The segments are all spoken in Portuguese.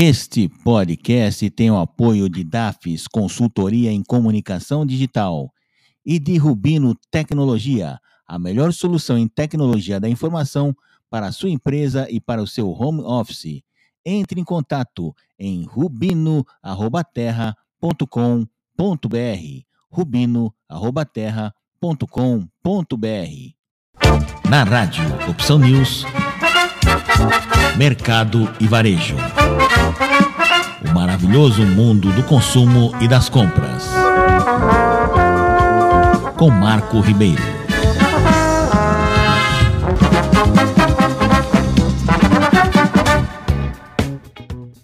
Este podcast tem o apoio de DAFs Consultoria em Comunicação Digital e de Rubino Tecnologia, a melhor solução em tecnologia da informação para a sua empresa e para o seu home office. Entre em contato em rubino@terra.com.br. rubino@terra.com.br. Na rádio Opção News, Mercado e Varejo. O maravilhoso mundo do consumo e das compras. Com Marco Ribeiro.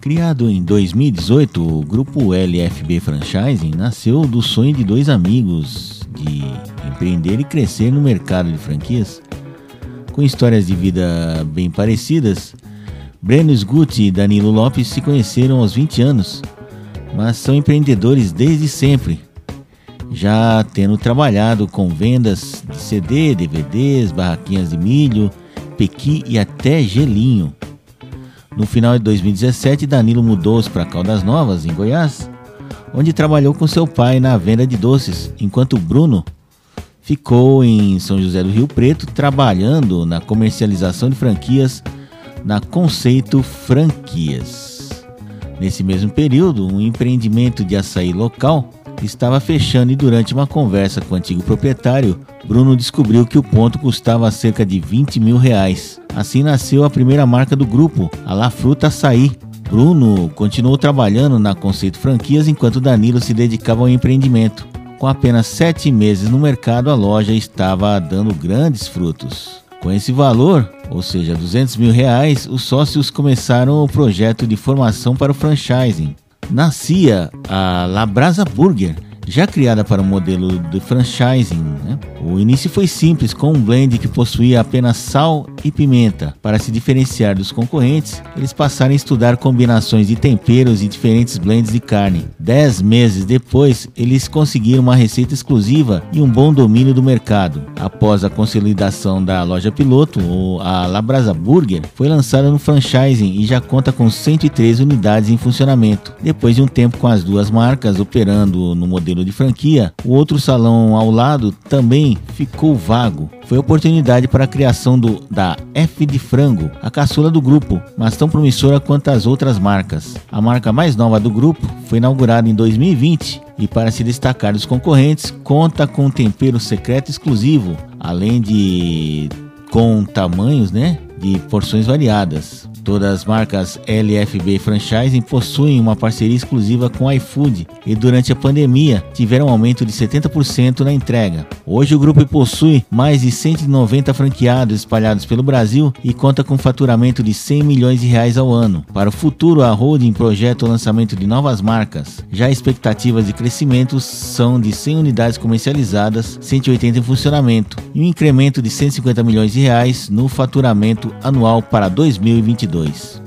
Criado em 2018, o grupo LFB Franchising nasceu do sonho de dois amigos de empreender e crescer no mercado de franquias. Com histórias de vida bem parecidas, Breno Sgutti e Danilo Lopes se conheceram aos 20 anos, mas são empreendedores desde sempre, já tendo trabalhado com vendas de CD, DVDs, barraquinhas de milho, pequi e até gelinho. No final de 2017, Danilo mudou-se para Caldas Novas, em Goiás, onde trabalhou com seu pai na venda de doces, enquanto Bruno ficou em São José do Rio Preto trabalhando na comercialização de franquias na Conceito Franquias. Nesse mesmo período, um empreendimento de açaí local estava fechando e durante uma conversa com o antigo proprietário, Bruno descobriu que o ponto custava cerca de 20 mil reais. Assim nasceu a primeira marca do grupo, a La Fruta Açaí. Bruno continuou trabalhando na Conceito Franquias enquanto Danilo se dedicava ao empreendimento. Com apenas sete meses no mercado, a loja estava dando grandes frutos. Com esse valor, ou seja, 200 mil reais, os sócios começaram o projeto de formação para o franchising. Nascia a Labrasa Burger, já criada para o modelo de franchising. Né? O início foi simples, com um blend que possuía apenas sal e pimenta. Para se diferenciar dos concorrentes, eles passaram a estudar combinações de temperos e diferentes blends de carne. Dez meses depois, eles conseguiram uma receita exclusiva e um bom domínio do mercado. Após a consolidação da loja piloto, a Labrasa Burger foi lançada no franchising e já conta com 103 unidades em funcionamento. Depois de um tempo com as duas marcas operando no modelo modelo de franquia, o outro salão ao lado também ficou vago. Foi oportunidade para a criação do, da F de Frango, a caçula do grupo, mas tão promissora quanto as outras marcas. A marca mais nova do grupo foi inaugurada em 2020 e, para se destacar dos concorrentes, conta com um tempero secreto exclusivo, além de com tamanhos, né, de porções variadas. Todas as marcas LFB Franchising possuem uma parceria exclusiva com iFood e durante a pandemia tiveram um aumento de 70% na entrega. Hoje o grupo possui mais de 190 franqueados espalhados pelo Brasil e conta com faturamento de 100 milhões de reais ao ano. Para o futuro, a holding projeta o lançamento de novas marcas. Já expectativas de crescimento são de 100 unidades comercializadas, 180 em funcionamento e um incremento de 150 milhões de reais no faturamento anual para 2022. 2.